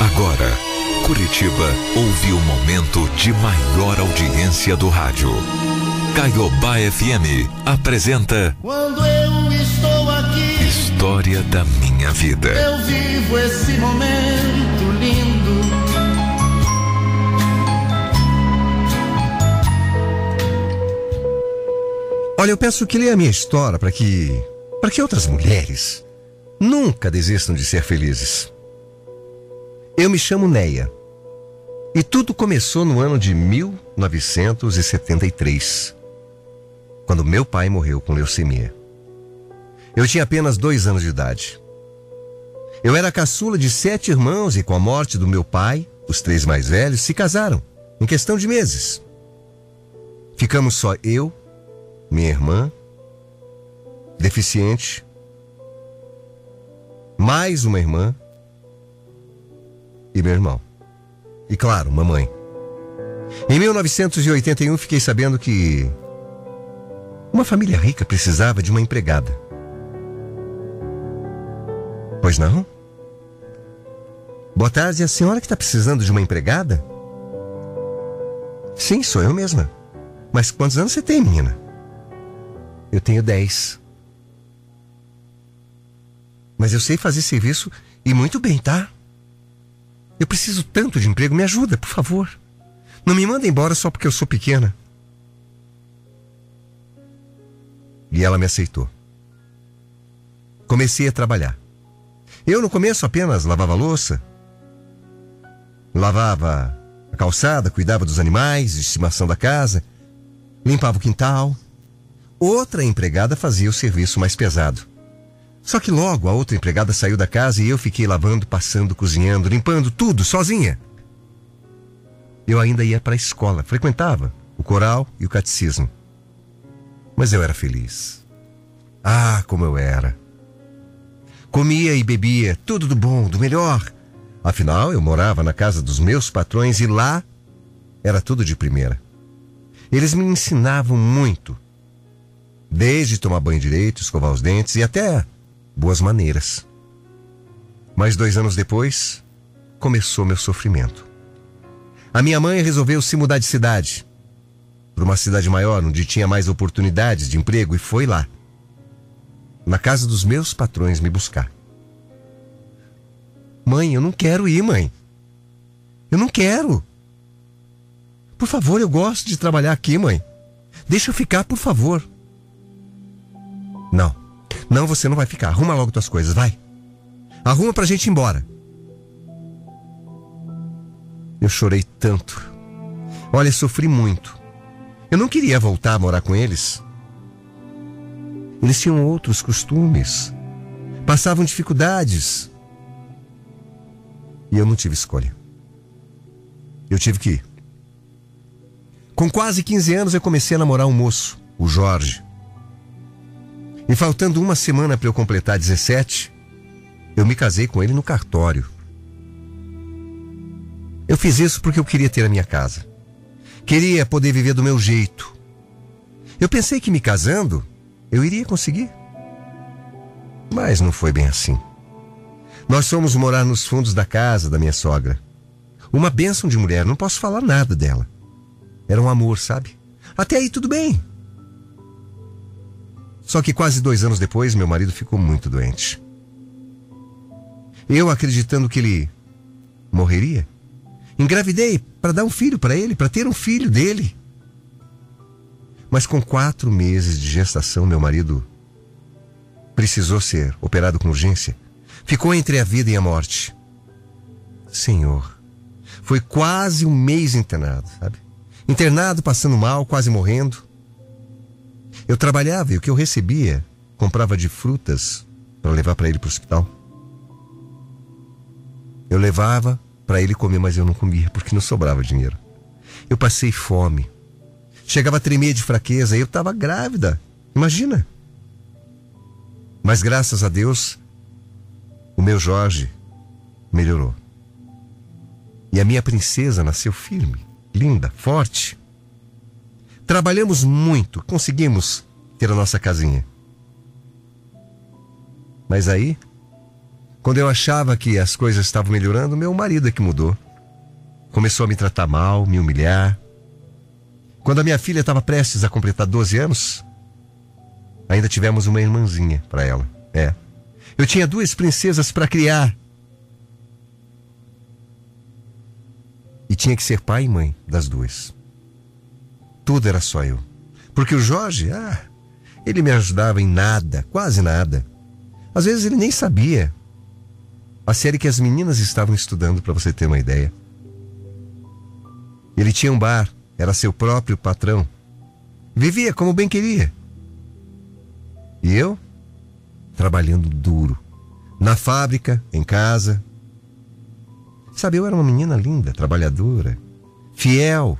Agora, Curitiba ouve o momento de maior audiência do rádio. Caiobá FM apresenta Quando eu estou aqui, História da Minha Vida. eu vivo esse momento lindo. Olha, eu peço que leia a minha história para que. para que outras mulheres nunca desistam de ser felizes. Eu me chamo Neia. E tudo começou no ano de 1973, quando meu pai morreu com leucemia. Eu tinha apenas dois anos de idade. Eu era caçula de sete irmãos e, com a morte do meu pai, os três mais velhos se casaram, em questão de meses. Ficamos só eu, minha irmã, deficiente, mais uma irmã e meu irmão. E claro, mamãe. Em 1981 fiquei sabendo que uma família rica precisava de uma empregada. Pois não? Boa tarde, a senhora que está precisando de uma empregada? Sim, sou eu mesma. Mas quantos anos você tem, menina? Eu tenho 10. Mas eu sei fazer serviço e muito bem, tá? Eu preciso tanto de emprego, me ajuda, por favor. Não me manda embora só porque eu sou pequena. E ela me aceitou. Comecei a trabalhar. Eu no começo apenas lavava louça, lavava a calçada, cuidava dos animais, de estimação da casa, limpava o quintal. Outra empregada fazia o serviço mais pesado. Só que logo a outra empregada saiu da casa e eu fiquei lavando, passando, cozinhando, limpando tudo sozinha. Eu ainda ia para a escola, frequentava o coral e o catecismo. Mas eu era feliz. Ah, como eu era. Comia e bebia, tudo do bom, do melhor. Afinal, eu morava na casa dos meus patrões e lá era tudo de primeira. Eles me ensinavam muito. Desde tomar banho direito, escovar os dentes e até boas maneiras. Mas dois anos depois, começou meu sofrimento. A minha mãe resolveu se mudar de cidade. Para uma cidade maior, onde tinha mais oportunidades de emprego, e foi lá. Na casa dos meus patrões me buscar. Mãe, eu não quero ir, mãe. Eu não quero. Por favor, eu gosto de trabalhar aqui, mãe. Deixa eu ficar, por favor. Não. Não, você não vai ficar. Arruma logo tuas coisas, vai. Arruma pra gente ir embora. Eu chorei tanto. Olha, sofri muito. Eu não queria voltar a morar com eles. Eles tinham outros costumes. Passavam dificuldades. E eu não tive escolha. Eu tive que ir. Com quase 15 anos eu comecei a namorar um moço, o Jorge. E faltando uma semana para eu completar 17, eu me casei com ele no cartório. Eu fiz isso porque eu queria ter a minha casa. Queria poder viver do meu jeito. Eu pensei que me casando, eu iria conseguir. Mas não foi bem assim. Nós fomos morar nos fundos da casa da minha sogra. Uma bênção de mulher, não posso falar nada dela. Era um amor, sabe? Até aí tudo bem. Só que quase dois anos depois, meu marido ficou muito doente. Eu acreditando que ele morreria, engravidei para dar um filho para ele, para ter um filho dele. Mas com quatro meses de gestação, meu marido precisou ser operado com urgência. Ficou entre a vida e a morte. Senhor, foi quase um mês internado, sabe? Internado, passando mal, quase morrendo. Eu trabalhava e o que eu recebia comprava de frutas para levar para ele para o hospital. Eu levava para ele comer, mas eu não comia porque não sobrava dinheiro. Eu passei fome. Chegava a tremer de fraqueza e eu estava grávida. Imagina. Mas graças a Deus, o meu Jorge melhorou. E a minha princesa nasceu firme, linda, forte. Trabalhamos muito, conseguimos ter a nossa casinha. Mas aí, Quando eu achava que as coisas estavam melhorando, meu marido é que mudou. Começou a me tratar mal, me humilhar. Quando a minha filha estava prestes a completar 12 anos, ainda tivemos uma irmãzinha para ela. É. Eu tinha duas princesas para criar. E tinha que ser pai e mãe das duas. Tudo era só eu. Porque o Jorge, ah, ele me ajudava em nada, quase nada. Às vezes ele nem sabia a série que as meninas estavam estudando, para você ter uma ideia. Ele tinha um bar, era seu próprio patrão. Vivia como bem queria. E eu? Trabalhando duro. Na fábrica, em casa. Sabe, eu era uma menina linda, trabalhadora, fiel.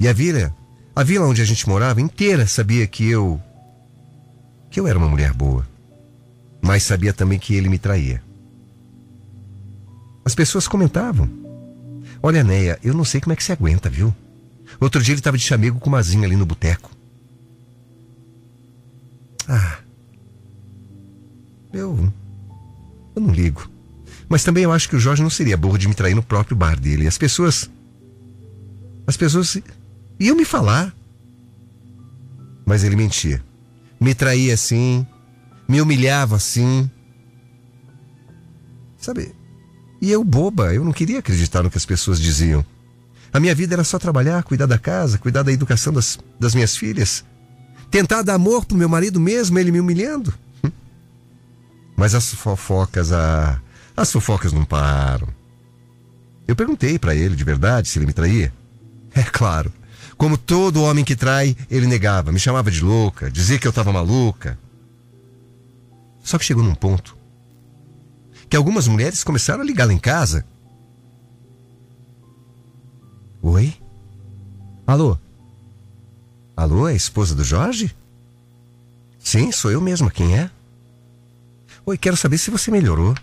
E a vila, a vila onde a gente morava inteira sabia que eu. que eu era uma mulher boa. Mas sabia também que ele me traía. As pessoas comentavam. Olha, Neia, eu não sei como é que você aguenta, viu? Outro dia ele estava de chamego com uma zinha ali no boteco. Ah. Eu. Eu não ligo. Mas também eu acho que o Jorge não seria burro de me trair no próprio bar dele. As pessoas. As pessoas iam me falar. Mas ele mentia. Me traía assim, me humilhava assim. Sabe? E eu, boba, eu não queria acreditar no que as pessoas diziam. A minha vida era só trabalhar, cuidar da casa, cuidar da educação das, das minhas filhas. Tentar dar amor pro meu marido mesmo, ele me humilhando. Mas as fofocas, ah, as fofocas não param. Eu perguntei para ele de verdade se ele me traía. É claro. Como todo homem que trai, ele negava, me chamava de louca, dizia que eu estava maluca. Só que chegou num ponto que algumas mulheres começaram a ligar lá em casa. Oi? Alô? Alô, é a esposa do Jorge? Sim, sou eu mesma. Quem é? Oi, quero saber se você melhorou.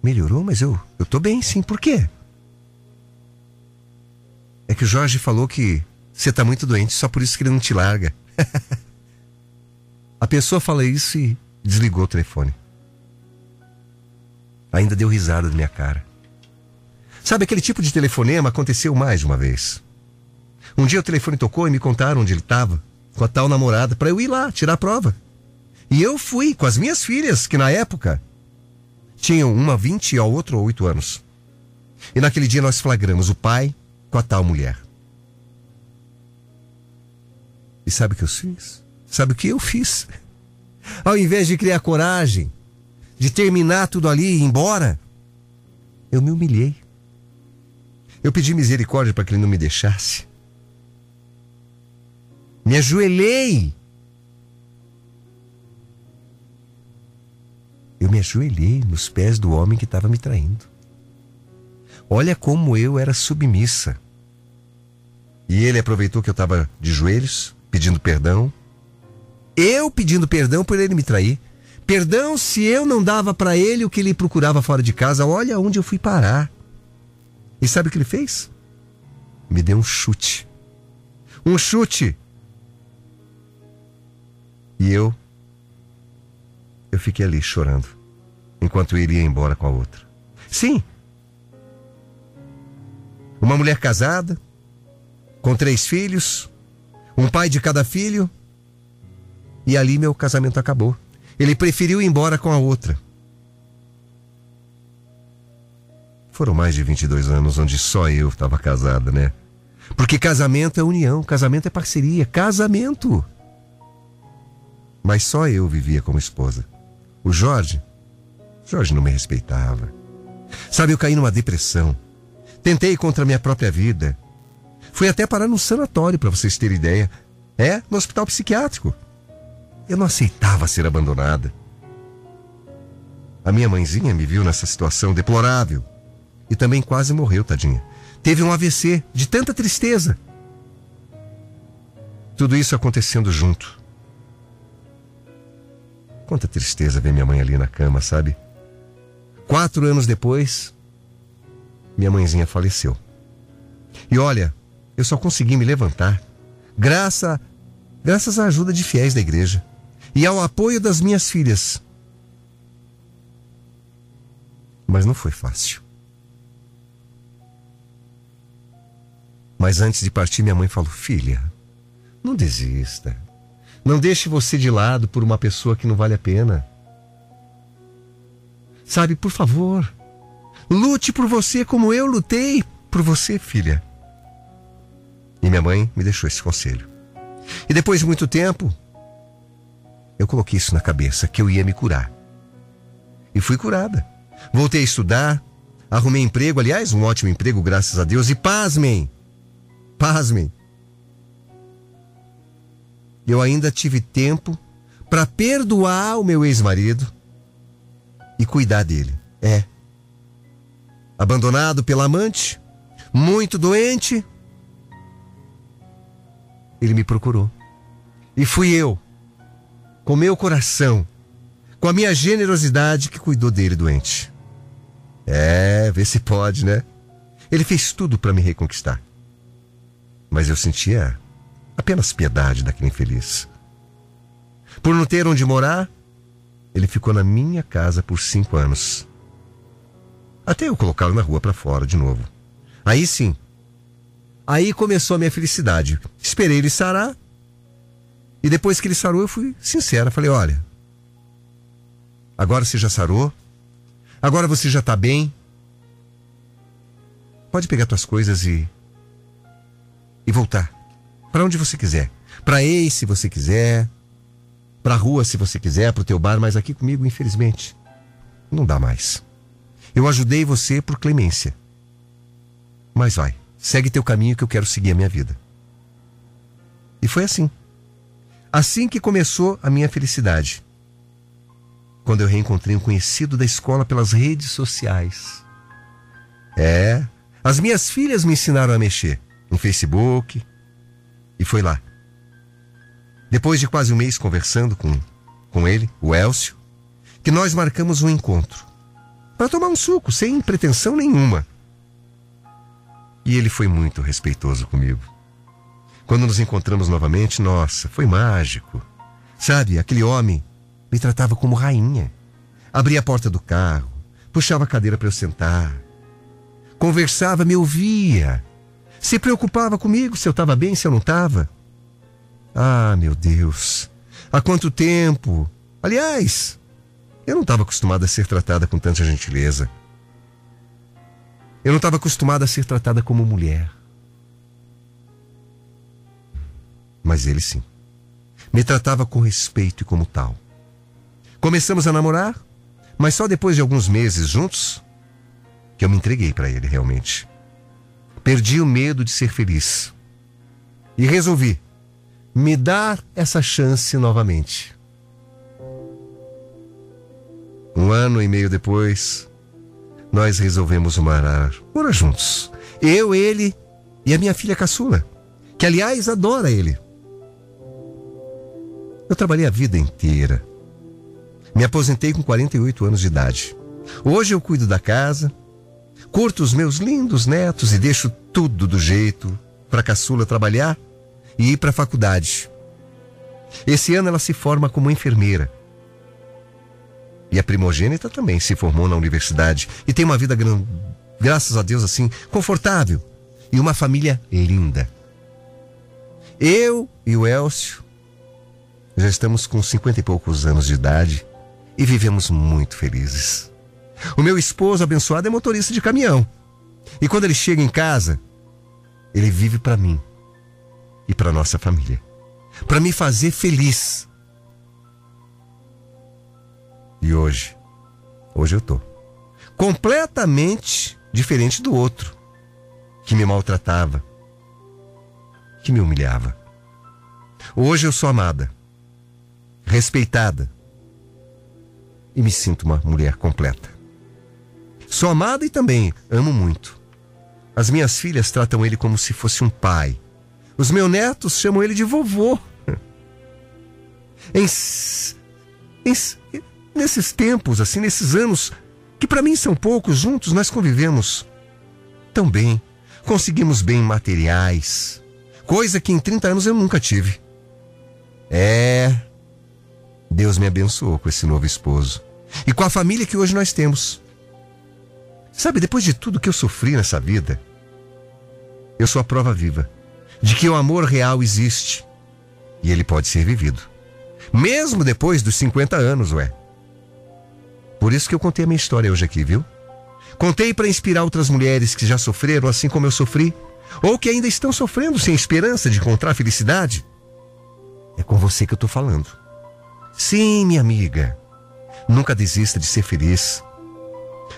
Melhorou, mas eu, eu tô bem, sim. Por quê? É que o Jorge falou que você tá muito doente, só por isso que ele não te larga. A pessoa fala isso e desligou o telefone. Ainda deu risada da minha cara. Sabe, aquele tipo de telefonema aconteceu mais de uma vez. Um dia o telefone tocou e me contaram onde ele estava, com a tal namorada, para eu ir lá tirar a prova. E eu fui com as minhas filhas, que na época tinham uma 20 e a outra 8 anos. E naquele dia nós flagramos o pai com a tal mulher. E sabe o que eu fiz? Sabe o que eu fiz? Ao invés de criar coragem, de terminar tudo ali e ir embora, eu me humilhei. Eu pedi misericórdia para que ele não me deixasse. Me ajoelhei. Eu me ajoelhei nos pés do homem que estava me traindo. Olha como eu era submissa. E ele aproveitou que eu estava de joelhos, pedindo perdão. Eu pedindo perdão por ele me trair. Perdão se eu não dava para ele o que ele procurava fora de casa. Olha onde eu fui parar. E sabe o que ele fez? Me deu um chute. Um chute. E eu. Eu fiquei ali chorando. Enquanto ele ia embora com a outra. Sim, uma mulher casada, com três filhos, um pai de cada filho. E ali meu casamento acabou. Ele preferiu ir embora com a outra. Foram mais de 22 anos onde só eu estava casada, né? Porque casamento é união, casamento é parceria, casamento. Mas só eu vivia como esposa. O Jorge, Jorge não me respeitava. Sabe, eu caí numa depressão. Tentei contra a minha própria vida. Fui até parar num sanatório, para vocês terem ideia. É, no hospital psiquiátrico. Eu não aceitava ser abandonada. A minha mãezinha me viu nessa situação deplorável. E também quase morreu, tadinha. Teve um AVC de tanta tristeza. Tudo isso acontecendo junto. Quanta tristeza ver minha mãe ali na cama, sabe? Quatro anos depois, minha mãezinha faleceu. E olha, eu só consegui me levantar graças, graças à ajuda de fiéis da igreja. e ao apoio das minhas filhas. Mas não foi fácil. Mas antes de partir, minha mãe falou: Filha, não desista. Não deixe você de lado por uma pessoa que não vale a pena. Sabe, por favor, lute por você como eu lutei por você, filha. E minha mãe me deixou esse conselho. E depois de muito tempo, eu coloquei isso na cabeça, que eu ia me curar. E fui curada. Voltei a estudar, arrumei emprego, aliás, um ótimo emprego, graças a Deus, e pasmem, pasmem. Eu ainda tive tempo para perdoar o meu ex-marido e cuidar dele. É. Abandonado pela amante, muito doente, ele me procurou. E fui eu, com meu coração, com a minha generosidade, que cuidou dele doente. É, vê se pode, né? Ele fez tudo para me reconquistar. Mas eu sentia apenas piedade daquele infeliz. Por não ter onde morar, ele ficou na minha casa por cinco anos. Até eu colocá-lo na rua para fora de novo. Aí sim, Aí começou a minha felicidade. Esperei ele sarar. E depois que ele sarou, eu fui sincera. Falei: olha, agora você já sarou. Agora você já está bem. Pode pegar suas coisas e. e voltar. Para onde você quiser. Para ex, se você quiser. Para rua, se você quiser. Para o teu bar. Mas aqui comigo, infelizmente, não dá mais. Eu ajudei você por clemência. Mas vai. Segue teu caminho que eu quero seguir a minha vida. E foi assim. Assim que começou a minha felicidade. Quando eu reencontrei um conhecido da escola pelas redes sociais. É, as minhas filhas me ensinaram a mexer no Facebook. E foi lá. Depois de quase um mês conversando com, com ele, o Elcio, que nós marcamos um encontro. Para tomar um suco, sem pretensão nenhuma. E ele foi muito respeitoso comigo. Quando nos encontramos novamente, nossa, foi mágico. Sabe, aquele homem me tratava como rainha. Abria a porta do carro, puxava a cadeira para eu sentar. Conversava, me ouvia. Se preocupava comigo se eu estava bem, se eu não estava. Ah, meu Deus, há quanto tempo! Aliás, eu não estava acostumada a ser tratada com tanta gentileza. Eu não estava acostumada a ser tratada como mulher. Mas ele sim. Me tratava com respeito e como tal. Começamos a namorar, mas só depois de alguns meses juntos que eu me entreguei para ele realmente. Perdi o medo de ser feliz. E resolvi me dar essa chance novamente. Um ano e meio depois, nós resolvemos morar, morar juntos. Eu, ele e a minha filha caçula, que aliás adora ele. Eu trabalhei a vida inteira. Me aposentei com 48 anos de idade. Hoje eu cuido da casa, curto os meus lindos netos e deixo tudo do jeito para caçula trabalhar e ir para a faculdade. Esse ano ela se forma como enfermeira. E a primogênita também se formou na universidade e tem uma vida, graças a Deus, assim, confortável. E uma família linda. Eu e o Elcio já estamos com cinquenta e poucos anos de idade e vivemos muito felizes. O meu esposo abençoado é motorista de caminhão. E quando ele chega em casa, ele vive para mim e para nossa família, para me fazer feliz. E hoje, hoje eu tô completamente diferente do outro, que me maltratava, que me humilhava. Hoje eu sou amada, respeitada e me sinto uma mulher completa. Sou amada e também amo muito. As minhas filhas tratam ele como se fosse um pai. Os meus netos chamam ele de vovô. Em, em, nesses tempos, assim, nesses anos, que para mim são poucos, juntos nós convivemos tão bem, conseguimos bem materiais, coisa que em 30 anos eu nunca tive. É. Deus me abençoou com esse novo esposo e com a família que hoje nós temos. Sabe, depois de tudo que eu sofri nessa vida, eu sou a prova viva de que o amor real existe e ele pode ser vivido, mesmo depois dos 50 anos, ué. Por isso que eu contei a minha história hoje aqui, viu? Contei para inspirar outras mulheres que já sofreram assim como eu sofri, ou que ainda estão sofrendo sem esperança de encontrar felicidade. É com você que eu tô falando. Sim, minha amiga. Nunca desista de ser feliz.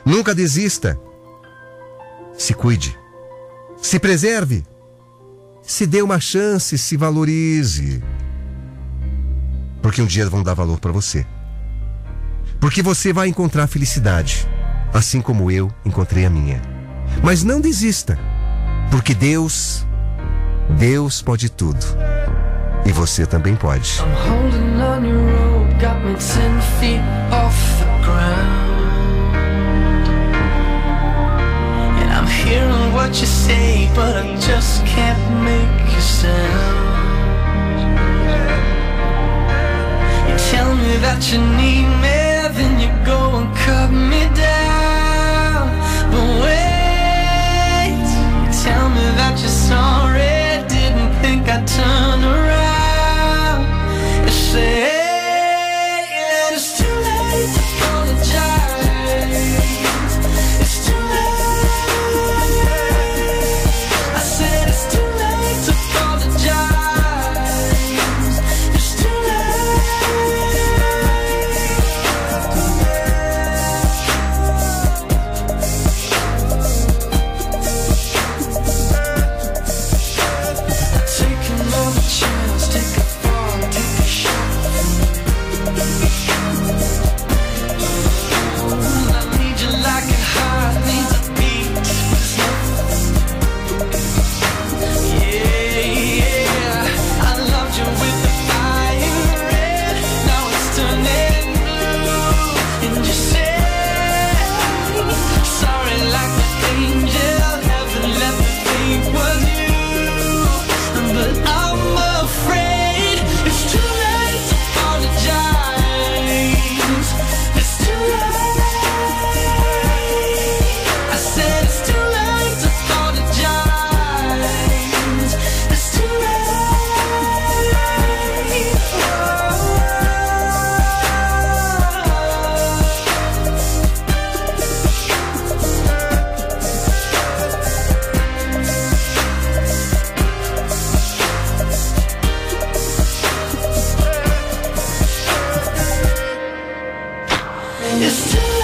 Nunca desista. Se cuide. Se preserve. Se dê uma chance, se valorize. Porque um dia vão dar valor para você. Porque você vai encontrar felicidade, assim como eu encontrei a minha. Mas não desista, porque Deus, Deus pode tudo. E você também pode. I'm hearing what you say, but I just can't make a sound. You tell me that you need me, It's too